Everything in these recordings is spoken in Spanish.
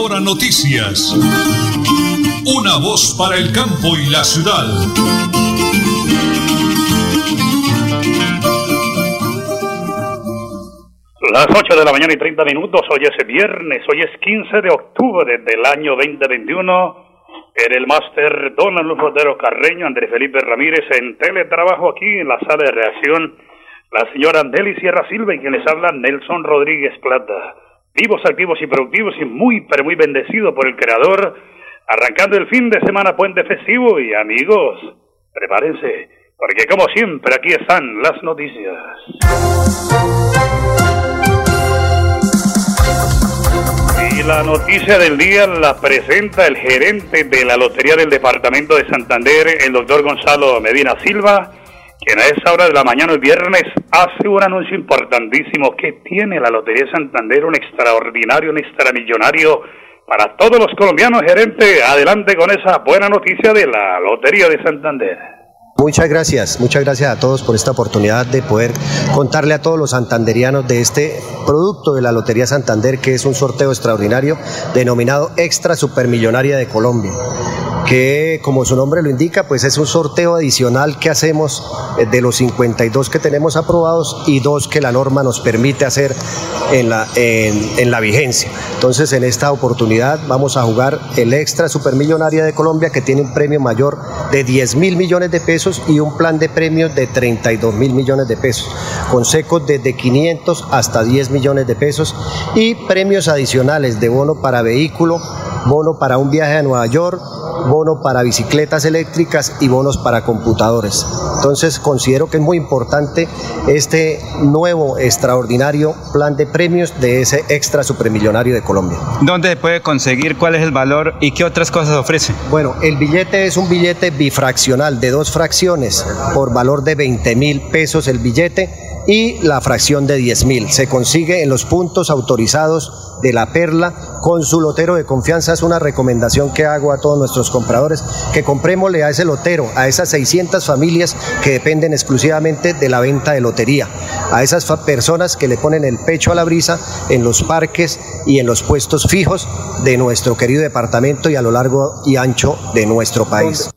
Hora Noticias. Una voz para el campo y la ciudad. Las 8 de la mañana y 30 minutos, hoy es viernes, hoy es 15 de octubre del año 2021. En el máster Don Luz Rodero Carreño, Andrés Felipe Ramírez en teletrabajo aquí en la sala de reacción. La señora Andeli Sierra Silva y quien les habla Nelson Rodríguez Plata. Vivos, activos y productivos y muy, pero muy bendecido por el Creador. Arrancando el fin de semana puente festivo y amigos, prepárense, porque como siempre aquí están las noticias. Y la noticia del día la presenta el gerente de la Lotería del Departamento de Santander, el doctor Gonzalo Medina Silva, quien a esa hora de la mañana el viernes hace un anuncio importantísimo que tiene la Lotería de Santander, un extraordinario, un extramillonario para todos los colombianos. Gerente, adelante con esa buena noticia de la Lotería de Santander. Muchas gracias, muchas gracias a todos por esta oportunidad de poder contarle a todos los santanderianos de este producto de la Lotería Santander, que es un sorteo extraordinario denominado Extra Supermillonaria de Colombia que como su nombre lo indica, pues es un sorteo adicional que hacemos eh, de los 52 que tenemos aprobados y dos que la norma nos permite hacer en la, en, la vigencia. Entonces, en esta oportunidad vamos a jugar el extra supermillonaria de Colombia que tiene un premio mayor de 10 mil millones de pesos y un plan de premios de 32 mil millones de pesos, con secos desde 500 hasta 10 millones de pesos y premios adicionales de bono para vehículo, bono para un viaje a Nueva York, bono para bicicletas eléctricas y bonos para computadores. Entonces considero que es muy importante este nuevo extraordinario plan de premios de ese extra supermillonario de Colombia. ¿Dónde puede conseguir? ¿Cuál es el valor y qué otras cosas ofrece? Bueno, el billete es un billete bifraccional de dos fracciones por valor de 20 mil pesos el billete y la fracción de 10 mil. Se consigue en los puntos autorizados de la Perla con su lotero de confianza. Es una recomendación que hago a todos nuestros compradores, que comprémosle a ese lotero, a esas 600 familias que dependen exclusivamente de la venta de lotería, a esas personas que le ponen el pecho a la brisa en los parques y en los puestos fijos de nuestro querido departamento y a lo largo y ancho de nuestro país.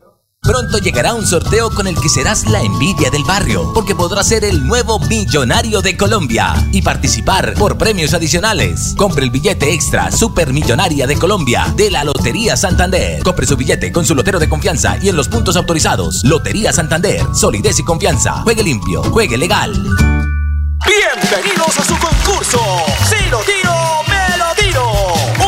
Pronto llegará un sorteo con el que serás la envidia del barrio, porque podrás ser el nuevo millonario de Colombia y participar por premios adicionales. Compre el billete extra Supermillonaria de Colombia de la Lotería Santander. Compre su billete con su lotero de confianza y en los puntos autorizados. Lotería Santander, solidez y confianza. Juegue limpio, juegue legal. Bienvenidos a su concurso. Si lo tiro, me lo tiro.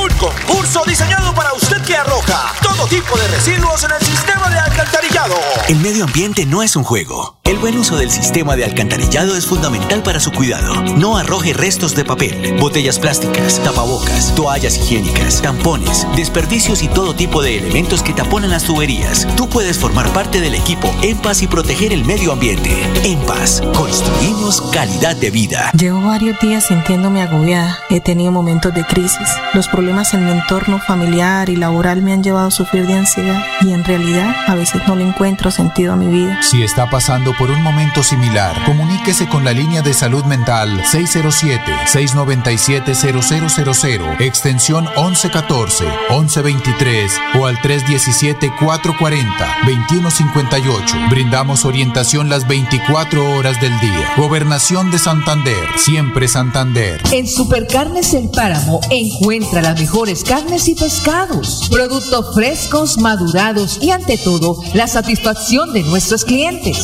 Un concurso diseñado para usted que arroja tipo de residuos en el sistema de alcantarillado. El medio ambiente no es un juego. El buen uso del sistema de alcantarillado es fundamental para su cuidado. No arroje restos de papel, botellas plásticas, tapabocas, toallas higiénicas, tampones, desperdicios y todo tipo de elementos que taponan las tuberías. Tú puedes formar parte del equipo En Paz y proteger el medio ambiente. En Paz, construimos calidad de vida. Llevo varios días sintiéndome agobiada. He tenido momentos de crisis. Los problemas en mi entorno familiar y laboral me han llevado a sufrir de ansiedad y en realidad a veces no le encuentro sentido a mi vida. Si está pasando por un momento similar, comuníquese con la línea de salud mental 607-697-0000, extensión 1114, 1123 o al 317-440-2158. Brindamos orientación las 24 horas del día. Gobernación de Santander, siempre Santander. En Supercarnes El Páramo encuentra las mejores carnes y pescados, productos frescos, madurados y ante todo la satisfacción de nuestros clientes.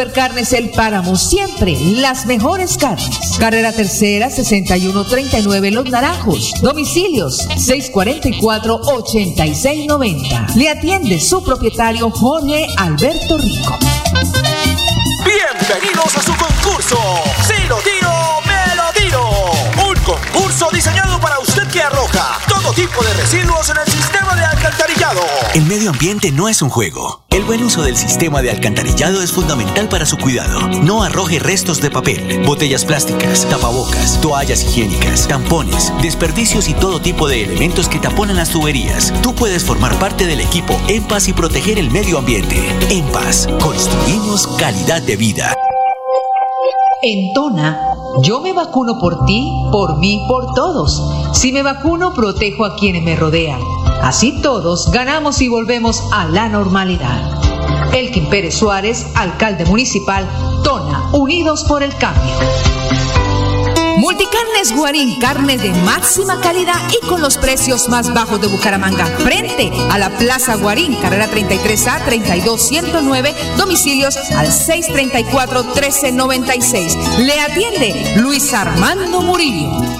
Supercarnes El Páramo, siempre las mejores carnes. Carrera Tercera, 6139 Los Naranjos. Domicilios, 644-8690. Le atiende su propietario Jorge Alberto Rico. Bienvenidos a su concurso. Si lo tiro, me lo tiro. Un concurso diseñado para usted que arroja todo tipo de residuos en el sistema alcantarillado. El medio ambiente no es un juego. El buen uso del sistema de alcantarillado es fundamental para su cuidado. No arroje restos de papel, botellas plásticas, tapabocas, toallas higiénicas, tampones, desperdicios y todo tipo de elementos que taponan las tuberías. Tú puedes formar parte del equipo En Paz y proteger el medio ambiente. En Paz, construimos calidad de vida. En Tona Yo me vacuno por ti, por mí, por todos. Si me vacuno, protejo a quienes me rodean. Así todos ganamos y volvemos a la normalidad. Elkin Pérez Suárez, alcalde municipal, Tona, Unidos por el Cambio. Multicarnes Guarín, carne de máxima calidad y con los precios más bajos de Bucaramanga. Frente a la Plaza Guarín, carrera 33A 32109, domicilios al 634-1396. Le atiende Luis Armando Murillo.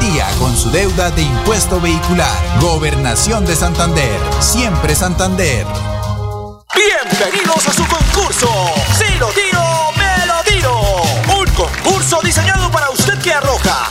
día con su deuda de impuesto vehicular. Gobernación de Santander. Siempre Santander. Bienvenidos a su concurso. Si lo tiro, me lo tiro. Un concurso diseñado para usted que arroja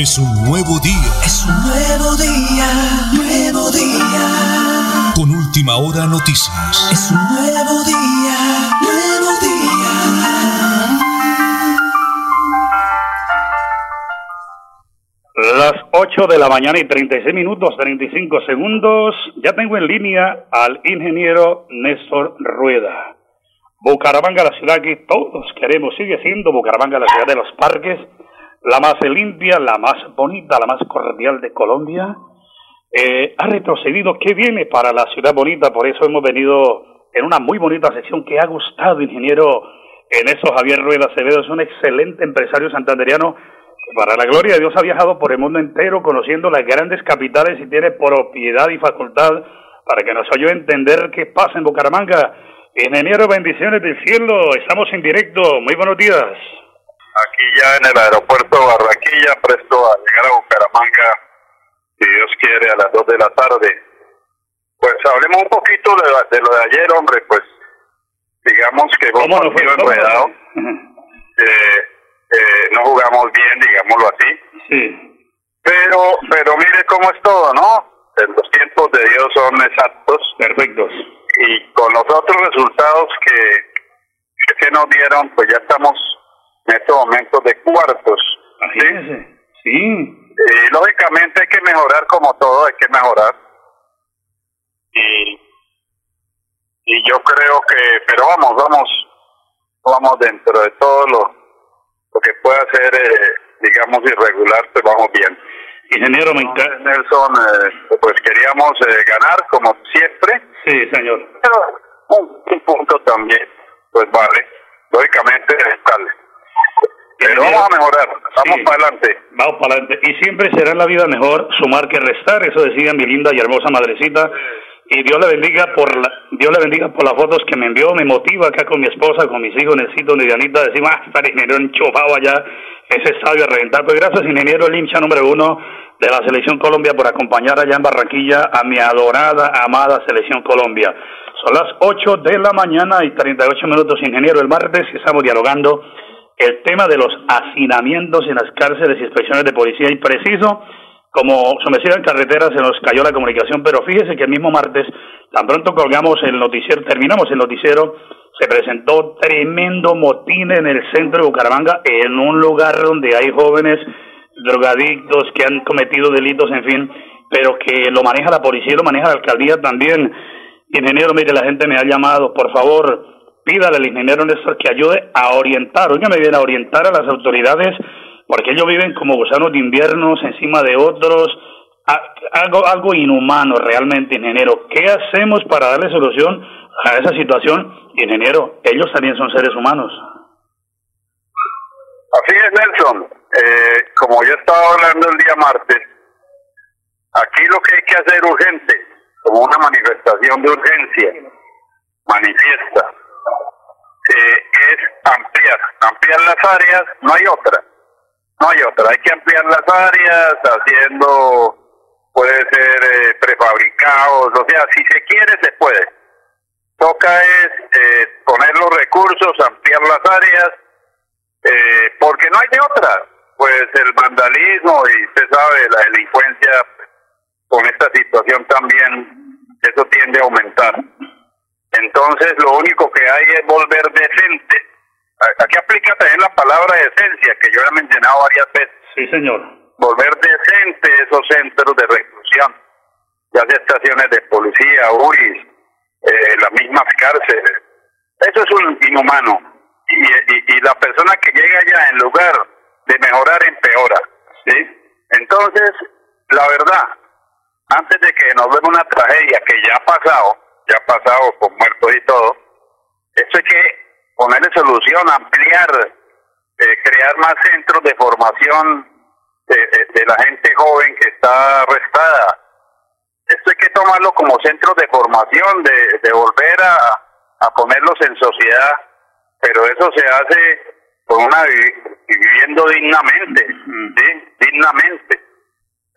Es un nuevo día. Es un nuevo día, nuevo día. Con última hora noticias. Es un nuevo día, nuevo día. Las 8 de la mañana y 36 minutos 35 segundos. Ya tengo en línea al ingeniero Néstor Rueda. Bucaramanga, la ciudad que todos queremos, sigue siendo Bucaramanga, la ciudad de los parques, la más limpia, la más bonita, la más cordial de Colombia. Eh, ha retrocedido, ¿qué viene para la ciudad bonita? Por eso hemos venido en una muy bonita sesión que ha gustado, ingeniero en eso Javier Rueda Acevedo, es un excelente empresario santanderiano que para la gloria de Dios ha viajado por el mundo entero conociendo las grandes capitales y tiene propiedad y facultad para que nos ayude a entender qué pasa en Bucaramanga. Ingeniero, bendiciones del cielo, estamos en directo, muy buenos días. Aquí ya en el aeropuerto de Barranquilla, presto a llegar a Bucaramanga, si Dios quiere, a las 2 de la tarde. Pues hablemos un poquito de, la- de lo de ayer, hombre, pues digamos que fue partido ¿Cómo no enredado, eh, eh, no jugamos bien, digámoslo así, Sí, pero, pero mire cómo es todo, ¿no? Los tiempos de Dios son exactos. Perfectos. y con los otros resultados que, que se nos dieron, pues ya estamos en estos momentos de cuartos. ¿sí? Sí, Y lógicamente hay que mejorar como todo, hay que mejorar. Y, y yo creo que, pero vamos, vamos, vamos dentro de todo lo, lo que pueda ser, eh, digamos, irregular, pues vamos bien. ingeniero, me encanta. Nelson, eh, pues queríamos eh, ganar como siempre, Sí, señor. pero un, un punto también, pues vale, lógicamente vale. Pero vamos a mejorar, vamos Sí. para adelante. Vamos para adelante. Y siempre será en la vida mejor sumar que restar, eso decía mi linda y hermosa madrecita. Y Dios le bendiga por la, Dios le bendiga por las fotos que me envió, me motiva acá con mi esposa, con mis hijos de Dianita, decimos, ah, está el ingeniero enchufado allá, ese estadio a reventar. Pues gracias, ingeniero, el hincha número uno de la Selección Colombia por acompañar allá en Barranquilla a mi adorada, amada Selección Colombia. Son las 8 de la mañana y 38 minutos, ingeniero, el martes y estamos dialogando el tema de los hacinamientos en las cárceles y inspecciones de policía y preciso, como sometido en carretera se nos cayó la comunicación, pero fíjese que el mismo martes, tan pronto colgamos el noticiero, terminamos el noticiero, se presentó tremendo motín en el centro de Bucaramanga, en un lugar donde hay jóvenes drogadictos que han cometido delitos, en fin, pero que lo maneja la policía y lo maneja la alcaldía también. Ingeniero, mire, la gente me ha llamado, por favor, pídale al ingeniero Néstor que ayude a orientar, oígame bien, a orientar a las autoridades, porque ellos viven como gusanos de inviernos encima de otros, algo, algo inhumano realmente, ingeniero. ¿Qué hacemos para darle solución a esa situación? Ingeniero, ellos también son seres humanos. Así es, Nelson. Eh, como yo estaba hablando el día martes, aquí lo que hay que hacer urgente, como una manifestación de urgencia, manifiesta, eh, es ampliar, ampliar las áreas, no hay otra, no hay otra, hay que ampliar las áreas haciendo, puede ser eh, prefabricados, o sea, si se quiere se puede. Toca es eh, poner los recursos, ampliar las áreas, eh, porque no hay otra. Pues el vandalismo y usted sabe, la delincuencia con esta situación también, eso tiende a aumentar. Entonces lo único que hay es volver decente. Aquí aplica también la palabra decencia, que yo he mencionado varias veces. Sí, señor. Volver decente esos centros de reclusión, ya sea estaciones de policía, URIs, eh, las mismas cárceles. Eso es un inhumano. Y, y, y la persona que llega allá, en lugar de mejorar, empeora. ¿sí? Entonces, la verdad, antes de que nos venga una tragedia que ya ha pasado, ya ha pasado con muertos y todo, esto hay que ponerle solución, ampliar, eh, crear más centros de formación de, de, de, la gente joven que está arrestada. Esto hay que tomarlo como centros de formación, de, de volver a, a ponerlos en sociedad, pero eso se hace con una viviendo dignamente, ¿sí? dignamente.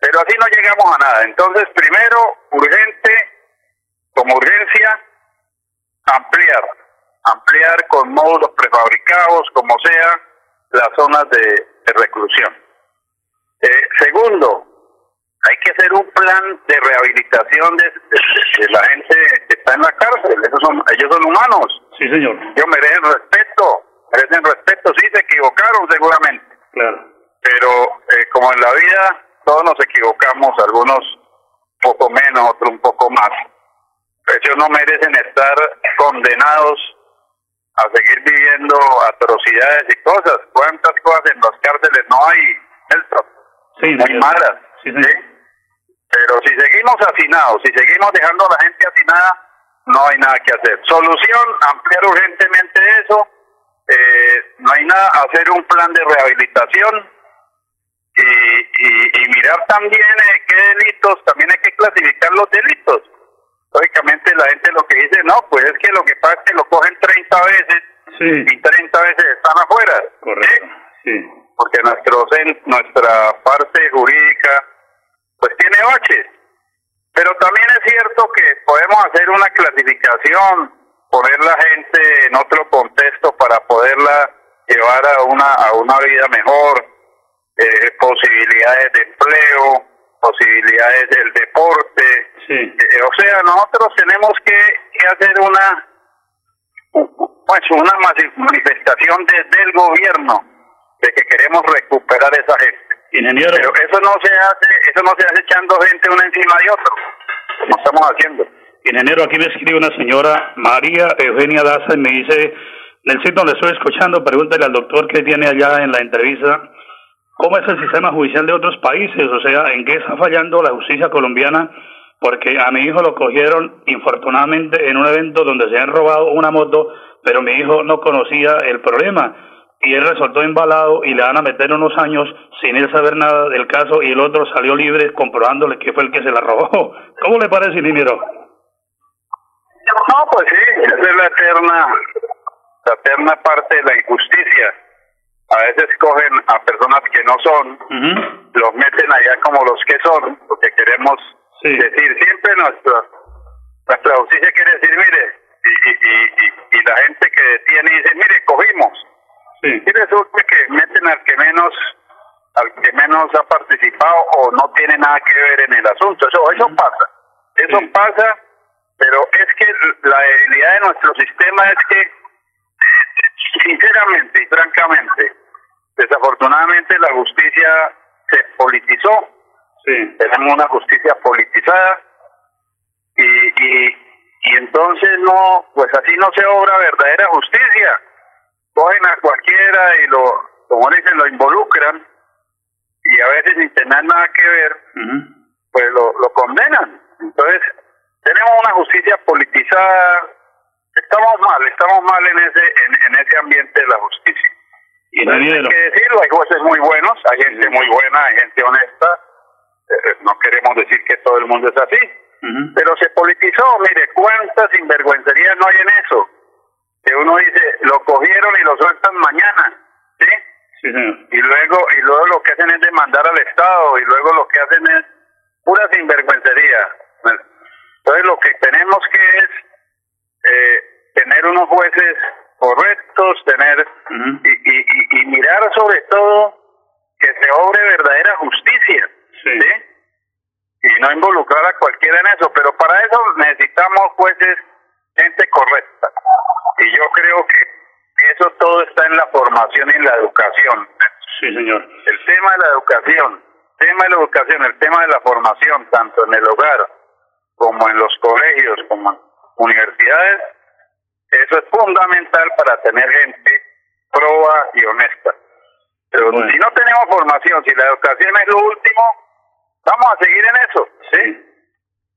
Pero así no llegamos a nada. Entonces, primero, urgente, como urgencia, ampliar, ampliar con módulos prefabricados, como sea, las zonas de, de reclusión. Eh, segundo, hay que hacer un plan de rehabilitación de, de, de, la gente que está en la cárcel. Esos son, ellos son humanos. Sí, señor. Ellos merecen respeto, merecen respeto. Sí, se equivocaron seguramente. Claro. Pero eh, como en la vida, todos nos equivocamos, algunos poco menos, otros un poco más. Ellos no merecen estar condenados a seguir viviendo atrocidades y cosas. ¿Cuántas cosas en las cárceles no hay, Nelson? Sí, Muy malas. Sí, ¿sí? Pero si seguimos hacinados, si seguimos dejando a la gente hacinada, no hay nada que hacer. Solución, ampliar urgentemente eso. Eh, no hay nada, hacer un plan de rehabilitación y, y, y mirar también eh, qué delitos, también hay que clasificar los delitos. Lógicamente la gente lo que dice, no, pues es que lo que pasa es que lo cogen 30 veces sí. y 30 veces están afuera. Correcto. ¿sí? Porque nuestro, nuestra parte jurídica pues tiene baches. Pero también es cierto que podemos hacer una clasificación, poner la gente en otro contexto para poderla llevar a una, a una vida mejor, eh, posibilidades de empleo, posibilidades del deporte. Sí. Eh, o sea, nosotros tenemos que, que hacer una pues una manifestación desde el gobierno de que queremos recuperar esa gente. Ingeniero. Pero eso no se hace, eso no se hace echando gente una encima de otro, como estamos haciendo. Ingeniero, aquí me escribe una señora, María Eugenia Daza, y me dice, Nelsito, le estoy escuchando, pregúntale al doctor que tiene allá en la entrevista, ¿cómo es el sistema judicial de otros países? O sea, ¿en qué está fallando la justicia colombiana? Porque a mi hijo lo cogieron, infortunadamente, en un evento donde se han robado una moto, pero mi hijo no conocía el problema y él resultó embalado y le van a meter unos años sin él saber nada del caso y el otro salió libre comprobándole que fue el que se la robó. ¿Cómo le parece, ingeniero? No, pues sí, esa es la eterna, la eterna parte de la injusticia. A veces cogen a personas que no son, uh -huh. los meten allá como los que son, porque queremos sí. decir siempre nuestra, nuestra justicia quiere decir, mire, y, y, y, y la gente que detiene dice, mire, cogimos Sí. Y resulta que meten al que menos al que menos ha participado o no tiene nada que ver en el asunto. Eso, eso pasa. Eso Sí. pasa, pero es que la debilidad de nuestro sistema es que, sinceramente y francamente, desafortunadamente la justicia se politizó. Sí. Tenemos una justicia politizada y, y, y entonces no, pues así no se obra verdadera justicia cogen a cualquiera y lo, como dicen, lo involucran y a veces sin tener nada que ver, Uh -huh. pues lo, lo condenan. Entonces, tenemos una justicia politizada, estamos mal, estamos mal en ese, en, en ese ambiente de la justicia. Y hay que decirlo, hay jueces muy buenos, hay gente muy buena, hay gente honesta. Eh, no queremos decir que todo el mundo es así, pero se politizó. Mire, cuántas sinvergüencerías no hay en eso. Que uno dice, lo cogieron y lo sueltan mañana, ¿sí? Sí, señor. Y luego, y luego lo que hacen es demandar al Estado, y luego lo que hacen es pura sinvergüencería. Entonces lo que tenemos que es eh, tener unos jueces correctos, tener y, y, y, mirar sobre todo que se obre verdadera justicia, sí. Y no involucrar a cualquiera en eso, pero para eso necesitamos jueces, gente correcta. Y yo creo que eso todo está en la formación y en la educación. Sí, señor. El tema de la educación, el tema de la educación, el tema de la formación, tanto en el hogar como en los colegios, como en universidades, eso es fundamental para tener gente proba y honesta. Pero si no tenemos formación, si la educación es lo último, vamos a seguir en eso, ¿sí?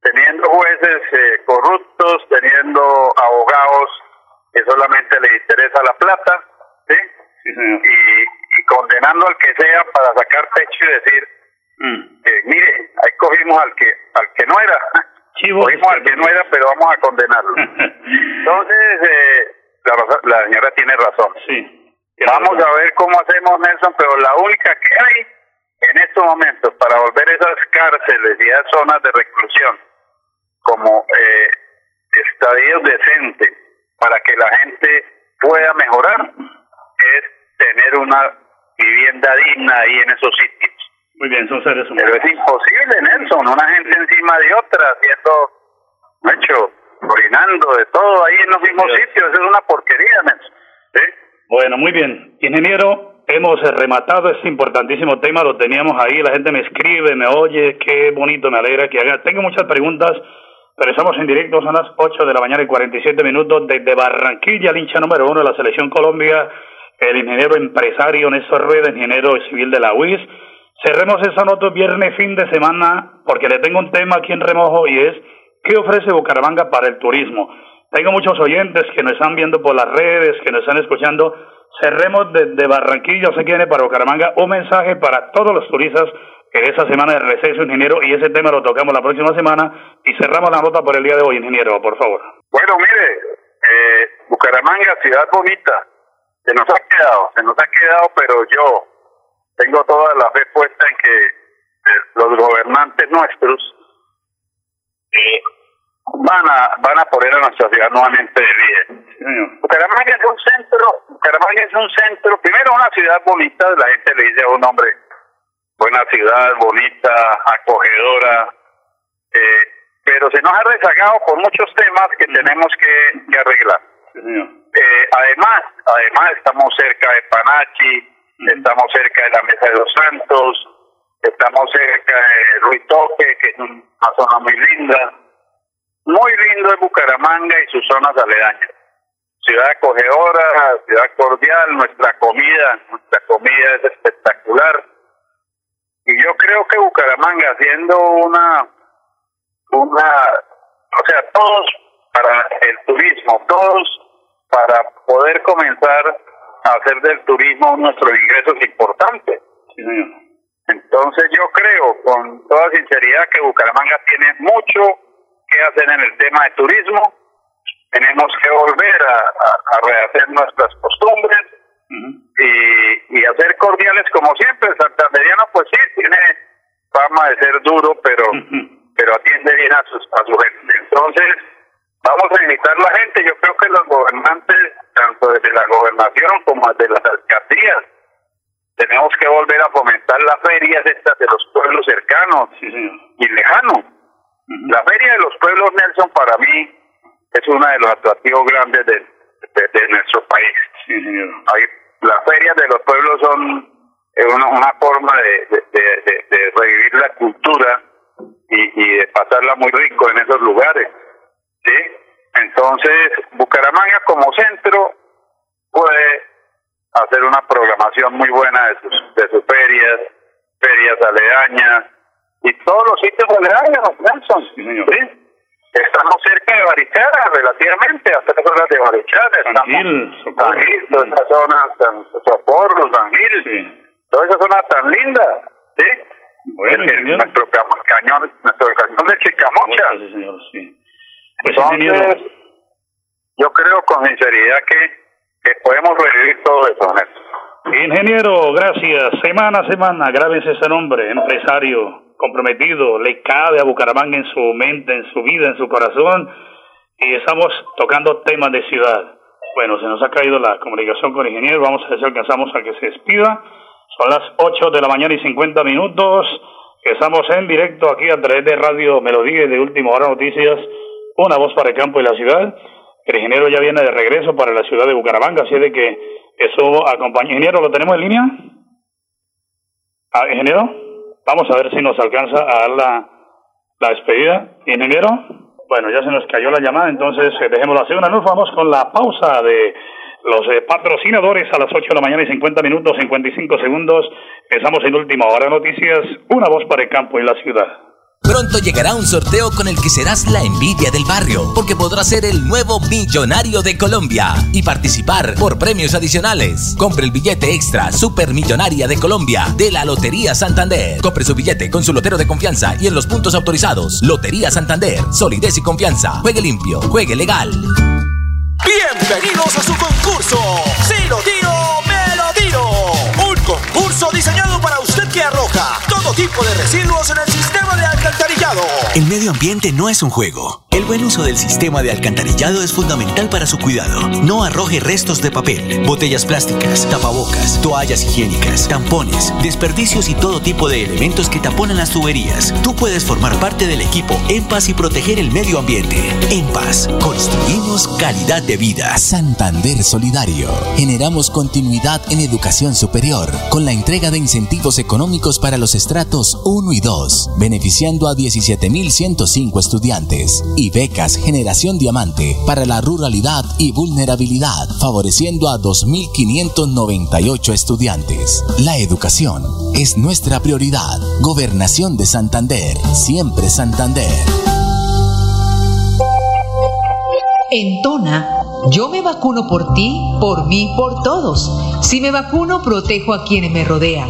Teniendo jueces eh, corruptos, teniendo abogados que solamente les interesa la plata, ¿sí? Y, condenando al que sea para sacar pecho y decir, mm. mire, ahí cogimos al que al que no era, cogimos al que no era, pero vamos a condenarlo. Entonces, eh, la, la, señora tiene razón. Sí. Vamos a ver cómo hacemos, Nelson, pero la única que hay en estos momentos para volver esas cárceles y esas zonas de reclusión como eh, estadios decentes para que la gente pueda mejorar es tener una vivienda digna ahí en esos sitios. Muy bien, son seres humanos. Pero es imposible, Nelson, una gente encima de otra, haciendo, hecho, orinando de todo ahí en los mismos sitios, es una porquería, Nelson. ¿Sí? Bueno, muy bien. Ingeniero, hemos rematado este importantísimo tema, lo teníamos ahí, la gente me escribe, me oye, qué bonito, me alegra que haga. Tengo muchas preguntas, pero estamos en directo, son las 8 de la mañana y 47 minutos desde Barranquilla, el hincha número uno de la Selección Colombia, el ingeniero empresario Néstor Rueda, ingeniero civil de la UIS. Cerremos esa nota viernes, fin de semana, porque le tengo un tema aquí en remojo y es, ¿qué ofrece Bucaramanga para el turismo? Tengo muchos oyentes que nos están viendo por las redes, que nos están escuchando. Cerremos desde Barranquilla, se quiere para Bucaramanga, un mensaje para todos los turistas en esa semana de receso, ingeniero, y ese tema lo tocamos la próxima semana y cerramos la nota por el día de hoy, ingeniero, por favor. Bueno, mire, eh, Bucaramanga, ciudad bonita, se nos ha quedado, se nos ha quedado, pero yo tengo toda la fe puesta en que eh, los gobernantes nuestros eh, van a van a poner a nuestra ciudad nuevamente de bien. Bucaramanga es un centro, Bucaramanga es un centro, primero una ciudad bonita, la gente le dice a un hombre, buena ciudad, bonita, acogedora, eh, pero se nos ha rezagado por muchos temas que tenemos que, que arreglar. Eh, además, además estamos cerca de Panachi, estamos cerca de la Mesa de los Santos, estamos cerca de Ruitoque, que es una zona muy linda. Muy lindo es Bucaramanga y sus zonas aledañas. Ciudad acogedora, ciudad cordial, nuestra comida, nuestra comida es espectacular. Y yo creo que Bucaramanga, haciendo una, una, o sea, todos para el turismo, todos para poder comenzar hacer del turismo nuestros ingresos importantes. Entonces yo creo con toda sinceridad que Bucaramanga tiene mucho que hacer en el tema de turismo. Tenemos que volver a, rehacer nuestras costumbres y, y hacer cordiales como siempre. El santanderiano pues sí tiene fama de ser duro, pero pero atiende bien a, sus, a su gente. Entonces vamos a invitar a la gente. Yo creo que los gobernantes, tanto desde la gobernación como desde las alcaldías, tenemos que volver a fomentar las ferias estas de los pueblos cercanos y lejanos. La feria de los pueblos, Nelson, para mí es uno de los atractivos grandes de, de, nuestro país. las ferias de los pueblos son una, una forma de, de, revivir la cultura y, y de pasarla muy rico en esos lugares. ¿Sí? Entonces, Bucaramanga como centro puede hacer una programación muy buena de sus, de sus ferias, ferias aledañas y todos los sitios aledaños, Nelson. Sí. Estamos cerca de Barichara, relativamente, hasta las horas de Barichara. San Gil, toda esa zona, San Socorro, San Gil, toda esa zona tan linda, ¿sí? Bueno, El- nuestro ca- cañón, nuestro cañón de Chicamocha. Sí, señor, sí. Pues, Entonces, yo creo con sinceridad que, que podemos revivir todo eso, Néstor. Ingeniero, gracias. Semana a semana, grábense ese nombre, empresario comprometido, le cabe a Bucaramanga en su mente, en su vida, en su corazón, y estamos tocando temas de ciudad. Bueno, se nos ha caído la comunicación con el ingeniero, vamos a ver si alcanzamos a que se despida. Son las 8 de la mañana y 50 minutos. Estamos en directo aquí a través de Radio Melodía y de Última Hora Noticias, una voz para el campo y la ciudad. El ingeniero ya viene de regreso para la ciudad de Bucaramanga, así de que eso acompaña. Ingeniero, ¿lo tenemos en línea? Ah, ingeniero, vamos a ver si nos alcanza a dar la, la despedida. Ingeniero, bueno, ya se nos cayó la llamada, entonces eh, dejémoslo así. Una nos vamos con la pausa de los eh, patrocinadores a las 8 de la mañana y 50 minutos, 55 segundos. Estamos en Última Hora Noticias, una voz para el campo y la ciudad. Pronto llegará un sorteo con el que serás la envidia del barrio, porque podrás ser el nuevo millonario de Colombia y participar por premios adicionales. Compre el billete extra Supermillonaria de Colombia de la Lotería Santander. Compre su billete con su lotero de confianza y en los puntos autorizados. Lotería Santander, solidez y confianza. Juegue limpio, juegue legal. Bienvenidos a su concurso. Si lo tiro, me lo tiro. Un concurso diseñado para usted que arroja tipo de residuos en el sistema de alcantarillado. El medio ambiente no es un juego. El buen uso del sistema de alcantarillado es fundamental para su cuidado. No arroje restos de papel, botellas plásticas, tapabocas, toallas higiénicas, tampones, desperdicios y todo tipo de elementos que taponan las tuberías. Tú puedes formar parte del equipo En Paz y proteger el medio ambiente. En Paz, construimos calidad de vida. Santander Solidario. Generamos continuidad en educación superior con la entrega de incentivos económicos para los estratos 1 y 2, beneficiando a 17.105 estudiantes y becas Generación Diamante para la ruralidad y vulnerabilidad, favoreciendo a 2.598 estudiantes. La educación es nuestra prioridad. Gobernación de Santander, siempre Santander. En Tona, yo me vacuno por ti, por mí, por todos. Si me vacuno, protejo a quienes me rodean.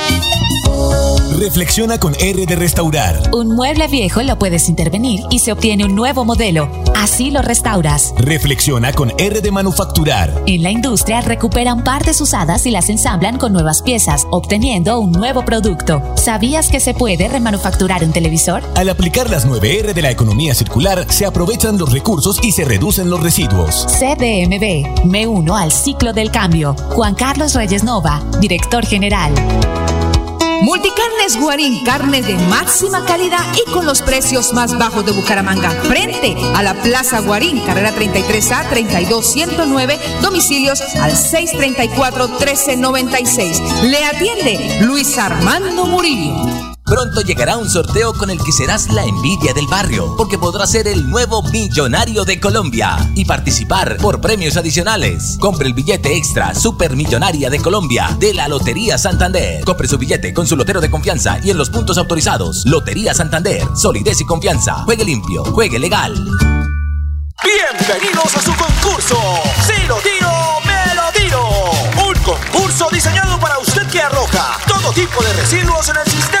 Reflexiona con R de Restaurar. Un mueble viejo lo puedes intervenir y se obtiene un nuevo modelo. Así lo restauras. Reflexiona con R de Manufacturar. En la industria recuperan partes usadas y las ensamblan con nuevas piezas, obteniendo un nuevo producto. ¿Sabías que se puede remanufacturar un televisor? Al aplicar las 9R de la economía circular, se aprovechan los recursos y se reducen los residuos. CDMB. Me uno al ciclo del cambio. Juan Carlos Reyes Nova, director general. Multicarnes Guarín, carne de máxima calidad y con los precios más bajos de Bucaramanga. Frente a la Plaza Guarín, carrera 33A 32109, domicilios al 634-1396. Le atiende Luis Armando Murillo. Pronto llegará un sorteo con el que serás la envidia del barrio, porque podrás ser el nuevo millonario de Colombia y participar por premios adicionales. Compre el billete extra Supermillonaria de Colombia de la Lotería Santander. Compre su billete con su lotero de confianza y en los puntos autorizados. Lotería Santander, solidez y confianza. Juegue limpio, juegue legal. Bienvenidos a su concurso. Si lo tiro, me lo tiro. Un concurso diseñado para usted que arroja todo tipo de residuos en el sistema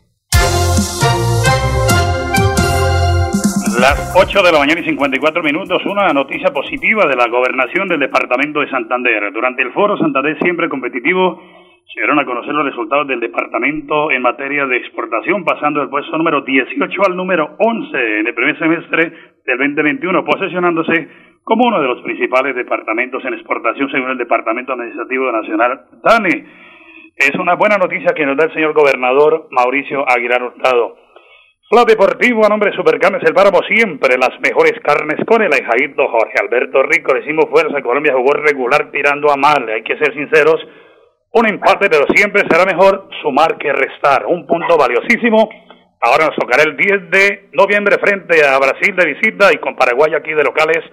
Las 8 de la mañana y 54 minutos, una noticia positiva de la gobernación del departamento de Santander. Durante el foro Santander Siempre Competitivo se dieron a conocer los resultados del departamento en materia de exportación, pasando del puesto número 18 al número 11 en el primer semestre del 2021, posesionándose como uno de los principales departamentos en exportación según el Departamento Administrativo Nacional DANE. Es una buena noticia que nos da el señor gobernador Mauricio Aguilar Hurtado. Fla Deportivo a nombre de Supercarnes El Páramo siempre las mejores carnes con el ahijaíto Jorge Alberto Rico. Le hicimos fuerza, Colombia jugó regular tirando a mal, hay que ser sinceros. Un empate, pero siempre será mejor sumar que restar. Un punto valiosísimo. Ahora nos tocará el 10 de noviembre frente a Brasil de visita y con Paraguay aquí de locales.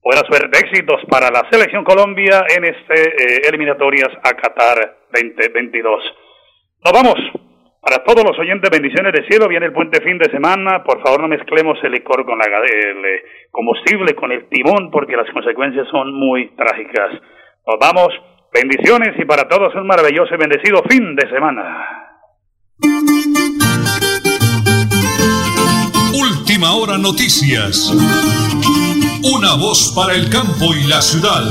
Buena suerte, éxitos para la selección Colombia en este eh, eliminatorias a Qatar 2022. Nos vamos. Para todos los oyentes, bendiciones de cielo. Viene el puente fin de semana. Por favor, no mezclemos el licor con la, el eh, combustible, con el timón, porque las consecuencias son muy trágicas. Nos vamos. Bendiciones y para todos un maravilloso y bendecido fin de semana. Última hora noticias. Una voz para el campo y la ciudad.